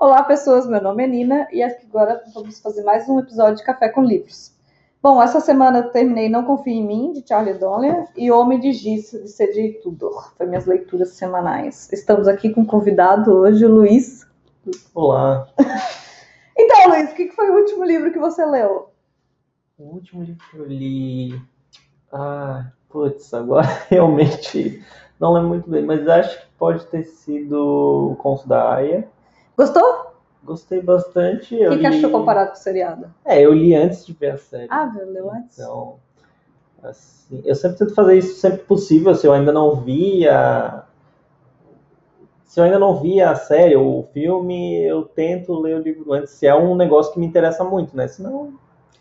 Olá, pessoas. Meu nome é Nina e agora vamos fazer mais um episódio de Café com Livros. Bom, essa semana eu terminei Não Confie em Mim, de Charlie Donner, e Homem de Giz, de C.J. Tudor. Foi minhas leituras semanais. Estamos aqui com um convidado hoje, o Luiz. Olá. Então, Luiz, o que foi o último livro que você leu? O último livro que eu li. Ah, putz, agora realmente não lembro muito bem, mas acho que pode ter sido o Conto da Aya. Gostou? Gostei bastante. O que, que li... achou comparado com o seriado? É, eu li antes de ver a série. Ah, viu, leu antes? Então, assim, eu sempre tento fazer isso sempre possível, se eu ainda não vi a... Se eu ainda não vi a série ou o filme, eu tento ler o livro antes, se é um negócio que me interessa muito, né? Senão,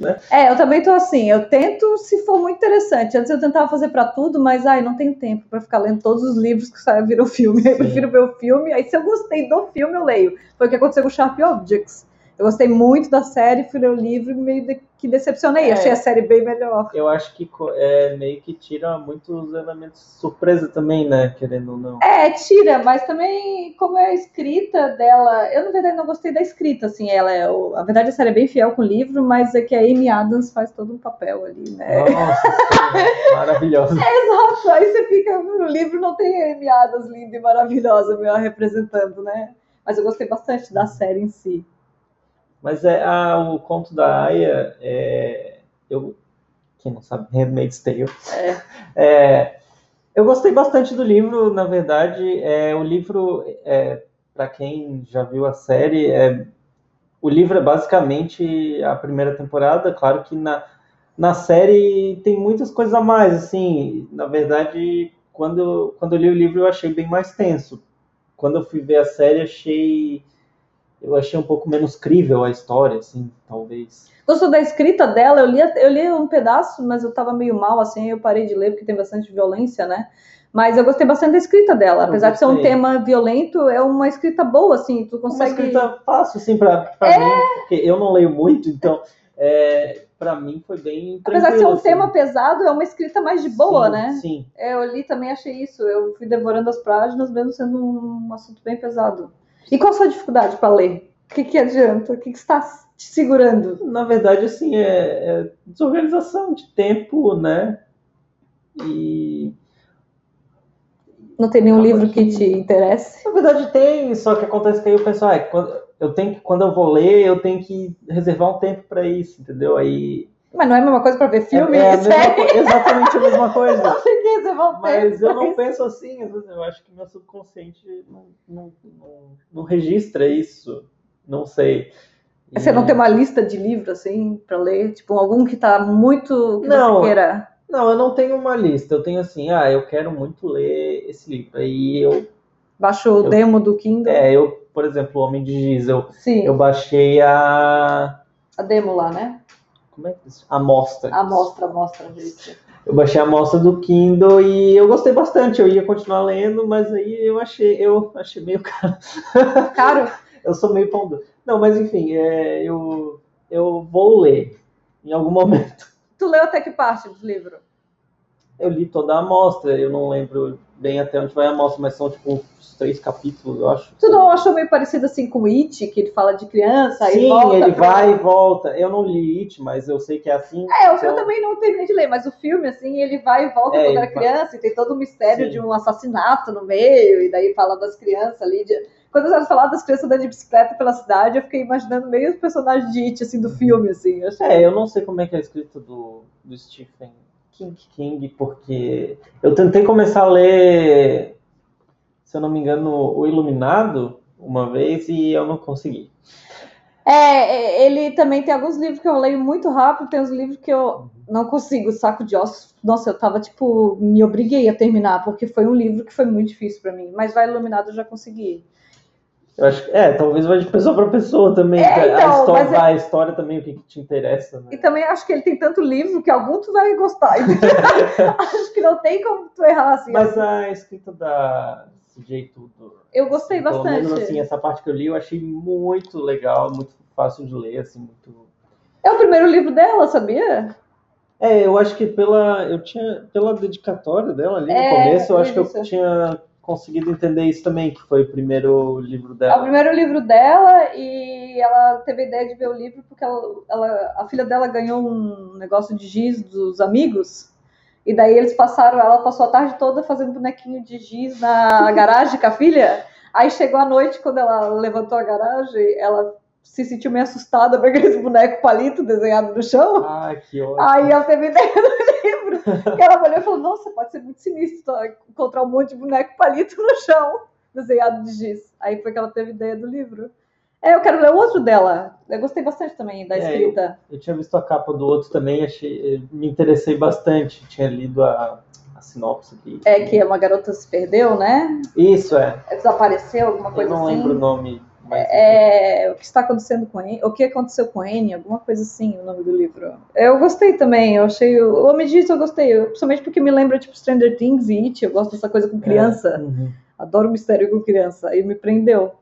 né? É, eu também tô assim, eu tento se for muito interessante. Antes eu tentava fazer pra tudo, mas ai, não tenho tempo pra ficar lendo todos os livros que saem viram filme. Eu prefiro ver o filme, aí se eu gostei do filme, eu leio. Foi o que aconteceu com Sharp Objects. Eu gostei muito da série, fui ler o livro e meio de- que decepcionei. É. Achei a série bem melhor. Eu acho que é meio que tira muitos elementos de surpresa também, né? Querendo ou não. É, tira, mas também como é a escrita dela, eu na verdade não gostei da escrita, assim, ela é, o- a verdade a série é bem fiel com o livro, mas é que a Amy Adams faz todo um papel ali, né? Nossa, maravilhosa. Exato, aí você fica, no livro não tem a Amy Adams linda e maravilhosa me representando, né? Mas eu gostei bastante da série em si. Mas é a, o conto da Aya, é, eu, quem não sabe, Handmaid's Tale. É. É, eu gostei bastante do livro, na verdade. É, o livro, é, para quem já viu a série, é, o livro é basicamente a primeira temporada. Claro que na, na série tem muitas coisas a mais. Assim, na verdade, quando, quando eu li o livro, eu achei bem mais tenso. Quando eu fui ver a série, achei eu achei um pouco menos crível a história, assim, talvez. Gostou da escrita dela? Eu li, eu li um pedaço, mas eu tava meio mal, assim, eu parei de ler porque tem bastante violência, né? Mas eu gostei bastante da escrita dela. Eu Apesar de ser um tema violento, é uma escrita boa, assim, tu Uma consegue... escrita fácil, assim, pra, pra mim, porque eu não leio muito, então, é, pra mim foi bem Apesar de ser tranquilo, um assim. tema pesado, é uma escrita mais de boa, Sim, né? Sim. É, eu li também, achei isso. Eu fui devorando as páginas, mesmo sendo um assunto bem pesado. E qual a sua dificuldade para ler? O que, que adianta? O que, que está te segurando? Na verdade, assim, é, é desorganização de tempo, né? E, Não tem nenhum livro que te interesse? na verdade, tem, só que acontece que aí o pessoal, ah, quando, eu tenho que, quando eu vou ler, eu tenho que reservar um tempo pra isso, entendeu? Aí... Mas não é a mesma coisa para ver filme? é, é a mesma exatamente a mesma coisa. Não reservar um Mas eu não isso. penso assim, às vezes eu acho que meu subconsciente não, não, não, não registra isso. Não sei. E- Você não tem uma lista de livros, assim, para ler? Tipo, algum que tá muito... que Não. você queira... Não, eu não tenho uma lista. Eu tenho assim, ah, eu quero muito ler esse livro. Aí eu, Baixou o Eu- demo do Kindle? é, eu, por exemplo, O Homem de Giz, eu, Sim, eu baixei a. a demo lá, né? Como é que? A amostra. A mostra, a mostra, gente. Eu baixei a amostra do Kindle e eu gostei bastante. Eu ia continuar lendo, mas aí eu achei, eu achei meio caro. Caro? Eu sou meio pão duro. Não, mas enfim, é, eu, eu vou ler em algum momento. Tu leu até que parte do livro? Eu li toda a amostra, eu não lembro bem até onde vai a amostra, mas são tipo uns três capítulos, eu acho. Tu não achou meio parecido assim com o It, que ele fala de criança e Sim, volta ele pra- vai e volta. Eu não li It, mas eu sei que é assim. É, então- eu também não terminei de ler, mas o filme, assim, ele vai e volta É, quando era vai- criança, e tem todo o mistério Sim. de um assassinato no meio, e daí fala das crianças ali. de- Quando elas falaram das crianças andando de bicicleta pela cidade, eu fiquei imaginando meio os personagens de It, assim, do filme, assim. eu achei- É, eu não sei como é que é a escrita do, do Stephen King, King, porque eu tentei começar a ler, se eu não me engano, O Iluminado uma vez e eu não consegui. É, é, ele também tem alguns livros que eu leio muito rápido, tem uns livros que eu não consigo, saco de ossos. Nossa, eu tava, tipo, me obriguei a terminar, porque foi um livro que foi muito difícil pra mim. Mas Vai Iluminado eu já consegui. Eu acho que, é, talvez vai de pessoa para pessoa também. É, então, a, história, é- a história também, o que, que te interessa, né? E também acho que ele tem tanto livro que algum tu vai gostar. acho que não tem como tu errar assim. Mas a escrita da CJ Tudor, Eu gostei pelo bastante. menos assim, essa parte que eu li eu achei muito legal, muito fácil de ler, assim, muito... É o primeiro livro dela, sabia? É, eu acho que pela, eu tinha, pela dedicatória dela ali É, no começo, eu acho que eu tinha conseguido entender isso também, que foi o primeiro livro É o dela. primeiro livro dela e ela teve a ideia de ver o livro porque ela, ela- a filha dela ganhou um negócio de giz dos amigos. E daí eles passaram, ela passou a tarde toda fazendo bonequinho de giz na garagem com a filha. Aí chegou a noite, quando ela levantou a garagem, ela se sentiu meio assustada com aqueles bonecos palito desenhado no chão. Ah, que ótimo. Aí ela teve ideia do livro. Que ela olhou e falou: Nossa, pode ser muito sinistro encontrar um monte de boneco palito no chão, desenhado de giz. Aí foi que ela teve ideia do livro. É, eu quero ler outro dela. Eu gostei bastante também da É, escrita. Eu tinha visto a capa do outro também, achei, me interessei bastante. Tinha lido a, a sinopse aqui. É que uma garota se perdeu, né? Isso, é. Desapareceu, alguma Eu coisa não assim. lembro o nome. Mas... É, o que está acontecendo com ele? O que aconteceu com Anne? Alguma coisa assim, o nome do livro. Eu gostei também, eu achei. O Homem disso eu gostei, eu- principalmente porque me lembra tipo Stranger Things e It. Eu gosto dessa coisa com criança. Uhum. Adoro mistério com criança. E me prendeu.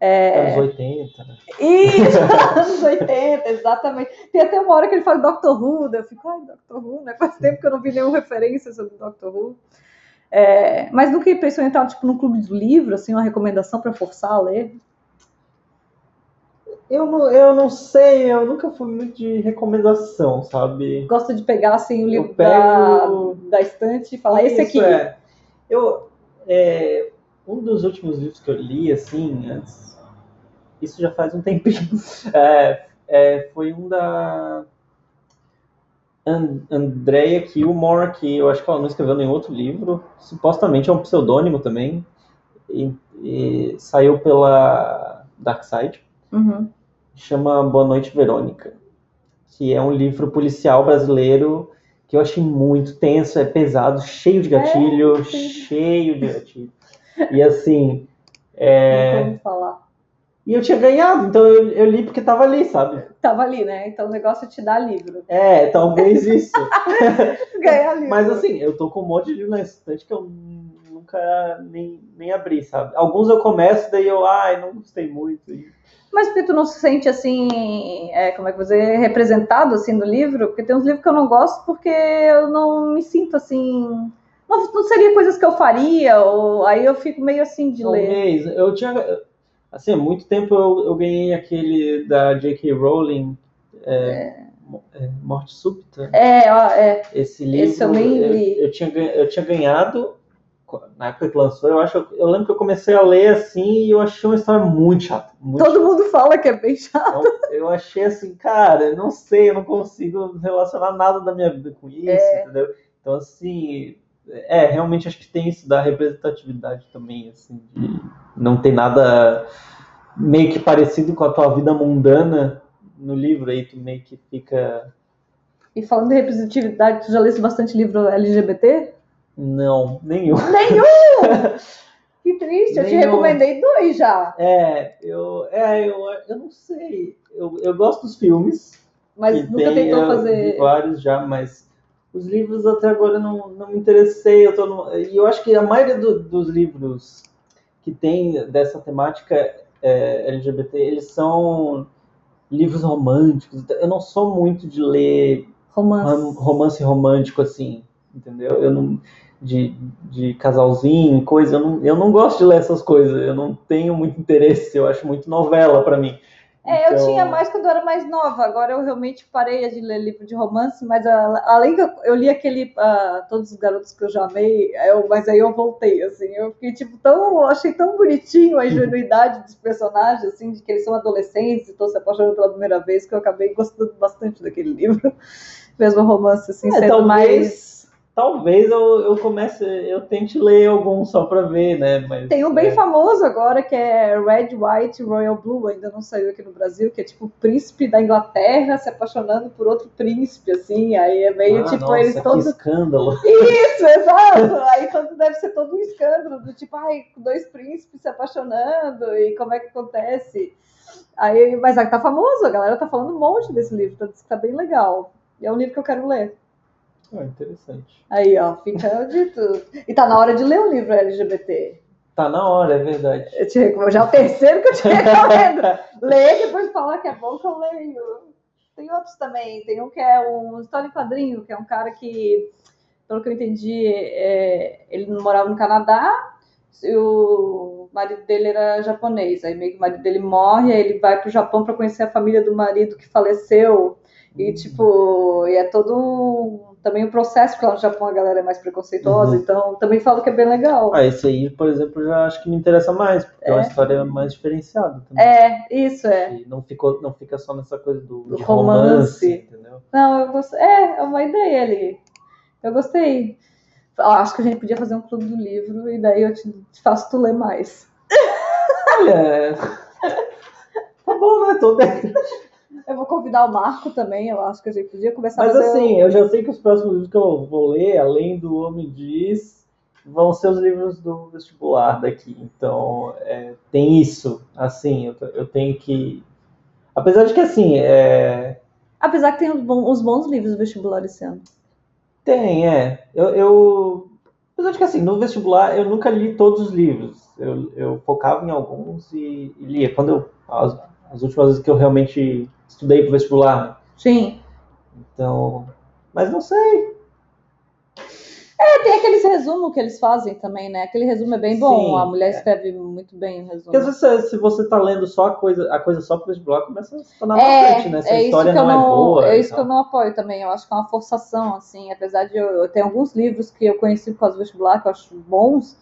É... Anos 80. né? Isso, anos 80, exatamente. Tem até uma hora que ele fala Doctor Who, daí eu fico, ai, Doctor Who, né? Faz tempo que eu não vi nenhuma referência sobre Doctor Who. É, mas nunca pensou em entrar tipo, num clube do livro, assim, uma recomendação para forçar a ler? Eu não, eu não sei, eu nunca fui muito de recomendação, sabe? Gosta de pegar assim, o livro pego- da, da estante e falar, esse Isso aqui. É. Eu, é, um dos últimos livros que eu li, assim, antes, isso já faz um tempinho, é, é, foi um da An Andrea Kilmore, que eu acho que ela não escreveu nenhum outro livro, supostamente é um pseudônimo também, e, e saiu pela Dark Side, Uhum. chama Boa Noite Verônica, que é um livro policial brasileiro que eu achei muito tenso, é pesado, cheio de gatilho, sim. cheio de gatilho. E assim, é, Não falar. e eu tinha ganhado, então eu, eu li porque tava ali, sabe? Tava ali, né? Então o negócio é te dar livro. É, talvez isso. Ganhar livro. Mas assim, eu tô com um monte de livro na estante que eu nunca nem, nem abri, sabe? Alguns eu começo, daí eu, ai, não gostei muito. e- Mas porque tu não se sente assim, é, como é que eu dizer, representado assim no livro? Porque tem uns livros que eu não gosto porque eu não me sinto assim. Não, não seria coisas que eu faria, ou aí eu fico meio assim de ler. Talvez. Eu tinha. Assim, há muito tempo eu, eu ganhei aquele da J.K. Rowling, é, Mo- é, Morte Súbita. É, ó, é. Esse livro. Esse eu li. Eu, tinha, eu tinha ganhado. Na época que lançou, eu acho. Eu lembro que eu comecei a ler assim e eu achei uma história muito chata. Muito Todo mundo fala que é bem chato. Então, eu achei assim, cara, não sei, eu não consigo relacionar nada da minha vida com isso, É. entendeu? Então, assim, é, realmente acho que tem isso da representatividade também, assim, de não ter nada meio que parecido com a tua vida mundana no livro, aí tu meio que fica. E falando de representatividade, tu já leste bastante livro LGBT? Não, nenhum. Nenhum! que triste, eu te recomendei dois já. É, eu, é, eu, eu não sei. Eu, eu gosto dos filmes. Mas nunca tem, tentou fazer. vários já, mas os livros até agora não, não me interessei. Eu tô no- e eu acho que a maioria do- dos livros que tem dessa temática é, LGBT, eles são livros românticos. Eu não sou muito de ler Romance. rom- romance romântico assim, entendeu? Eu não de, de casalzinho, coisa, eu não, eu não gosto de ler essas coisas. Eu não tenho muito interesse. Eu acho muito novela pra mim. É, eu Então, tinha mais quando eu era mais nova. Agora eu realmente parei de ler livro de romance, mas a- além que eu, eu li aquele ah, Todos os Garotos que eu já amei, eu- mas aí eu voltei, assim. Eu fiquei, tipo, tão. eu achei tão bonitinho a ingenuidade dos personagens, assim, de que eles são adolescentes e estão se apaixonando pela primeira vez, que eu acabei gostando bastante daquele livro. Mesmo romance, assim, É, sendo talvez, mais. Talvez eu, eu comece, eu tente ler algum só pra ver, né? Mas, Tem um bem é, famoso agora que é Red, White, Royal Blue, ainda não saiu aqui no Brasil, que é tipo o príncipe da Inglaterra se apaixonando por outro príncipe, assim, aí é meio ah, tipo nossa, eles que todos. escândalo. Isso, exato! Aí todo deve ser todo um escândalo, do tipo, ai, dois príncipes se apaixonando, e como é que acontece? Aí, mas aí tá famoso, a galera tá falando um monte desse livro, tá, que tá bem legal. E é um livro que eu quero ler. Ah, interessante. Aí, ó, fica dito. E tá na hora de ler um livro LGBT. Tá na hora, é verdade. Eu te recomendo, já é o terceiro que eu te recomendo. Lê e depois fala que é bom que eu leio. Tem outros também. Tem um que é um história em quadrinho, que é um cara que, pelo que eu entendi, é, ele morava no Canadá e o marido dele era japonês. Aí meio que o marido dele morre, aí ele vai pro Japão para conhecer a família do marido que faleceu. E Hum. tipo, e é todo um- também o processo, porque lá no Japão a galera é mais preconceituosa, Uhum. então também falo que é bem legal. Ah, esse aí, por exemplo, já acho que me interessa mais, porque é, uma história mais diferenciada também. É, isso é. E não, ficou, não fica só nessa coisa do, Do romance. romance, entendeu? Não, eu gostei. É, é uma ideia ali. Eu gostei. Acho que a gente podia fazer um clube do livro e daí eu te, te faço tu ler mais. Olha, tá bom, né? Tô dentro. Eu convidar o Marco também, eu acho que a gente podia começar Mas a assim, eu já sei que os próximos livros que eu vou ler, além do Homem Diz, vão ser os livros do vestibular daqui. Então, é, tem isso. Assim, eu, eu tenho que. Apesar de que, assim, é, Apesar que tem os bons, os bons livros do vestibular esse ano. tem, é. Eu, eu. Apesar de que, assim, no vestibular eu nunca li todos os livros. Eu, eu focava em alguns e, e lia. Quando eu. As, as últimas vezes que eu realmente estudei pro vestibular, né? Sim. Então. Mas não sei. É, tem aqueles resumos que eles fazem também, né? Aquele resumo é bem bom. Sim, a mulher é. escreve muito bem o resumo. Porque às vezes se você tá lendo só a coisa, a coisa só pro vestibular, começa a se tornar É, bastante, né? Se a é isso história não, não, é boa. é isso que eu não apoio também. Eu acho que é uma forçação, assim. Apesar de eu, eu ter alguns livros que eu conheci por causa do vestibular que eu acho bons,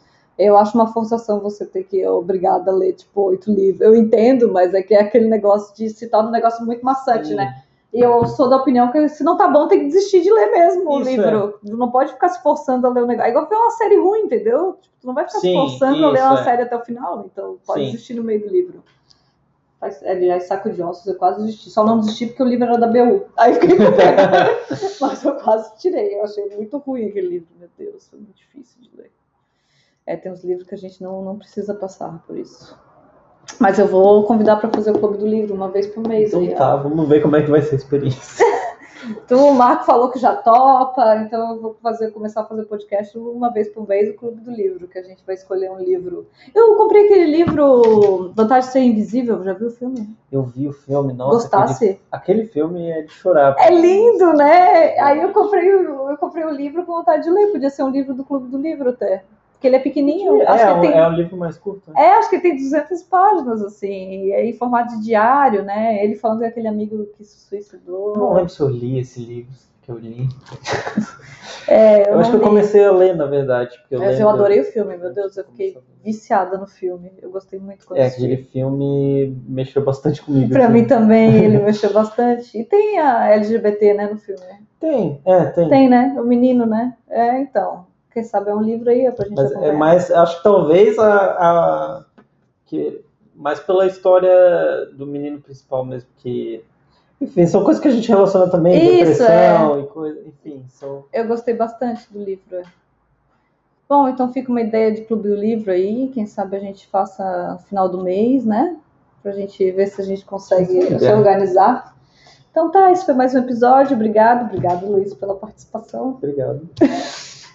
eu acho uma forçação você ter que ir obrigada a ler tipo oito livros. Eu entendo, mas é que é aquele negócio de se torna um negócio muito maçante, né? E eu sou da opinião que se não tá bom, tem que desistir de ler mesmo o Isso, livro. Não pode ficar se forçando a ler o negócio. É igual ver uma série ruim, entendeu? Tipo, tu não vai ficar Sim, se forçando a ler uma é. série até o final, então pode Sim. desistir no meio do livro. Aliás, saco de ossos, eu quase desisti. Só não desisti porque o livro era da BU. Aí fiquei com. Mas eu quase tirei. Eu achei muito ruim aquele livro, meu Deus. Foi muito difícil de ler. É, tem uns livros que a gente não, não precisa passar por isso. Mas eu vou convidar para fazer o clube do livro uma vez por mês. Então aí, ó. tá, vamos ver como é que vai ser a experiência. Então o Marco falou que já topa, então eu vou fazer, começar a fazer podcast uma vez por mês, o Clube do Livro, que a gente vai escolher um livro. Eu comprei aquele livro Vantagem de Ser Invisível, já viu o filme? Eu vi o filme, nossa. Gostasse? Aquele, aquele filme é de chorar. É lindo, né? Aí eu comprei, eu comprei o livro com vontade de ler, podia ser um livro do Clube do Livro até. Porque ele é pequenininho, É, acho que é, um, tem... é um livro mais curto. né? É, acho que ele tem 200 páginas, assim, e é em formato de diário, né? Ele falando daquele amigo que se suicidou. Eu não lembro se eu li esse livro que eu li. É, Eu, eu, acho que eu li. comecei a ler, na verdade. Porque eu Mas eu lembro- adorei o filme, meu Deus, eu fiquei viciada no filme. Eu gostei muito quando É, aquele filme mexeu bastante comigo. Pra assim. mim também, ele mexeu bastante. E tem a LGBT, né, no filme. Tem, é, tem. Tem, né? O menino, né? É, então. Quem sabe é um livro aí pra gente Mas é acompanhar. mais, acho que talvez a, a que mais pela história do menino principal mesmo que enfim, são coisas que a gente relaciona também, Isso, depressão e coisa, enfim, são Eu gostei bastante do livro. é. Bom, então fica uma ideia de clube do livro aí. Quem sabe a gente faça no final do mês, né? Pra gente ver se a gente consegue Sim, se é. organizar. Então tá, esse foi mais um episódio. Obrigado, obrigado, Luiz, pela participação. obrigado.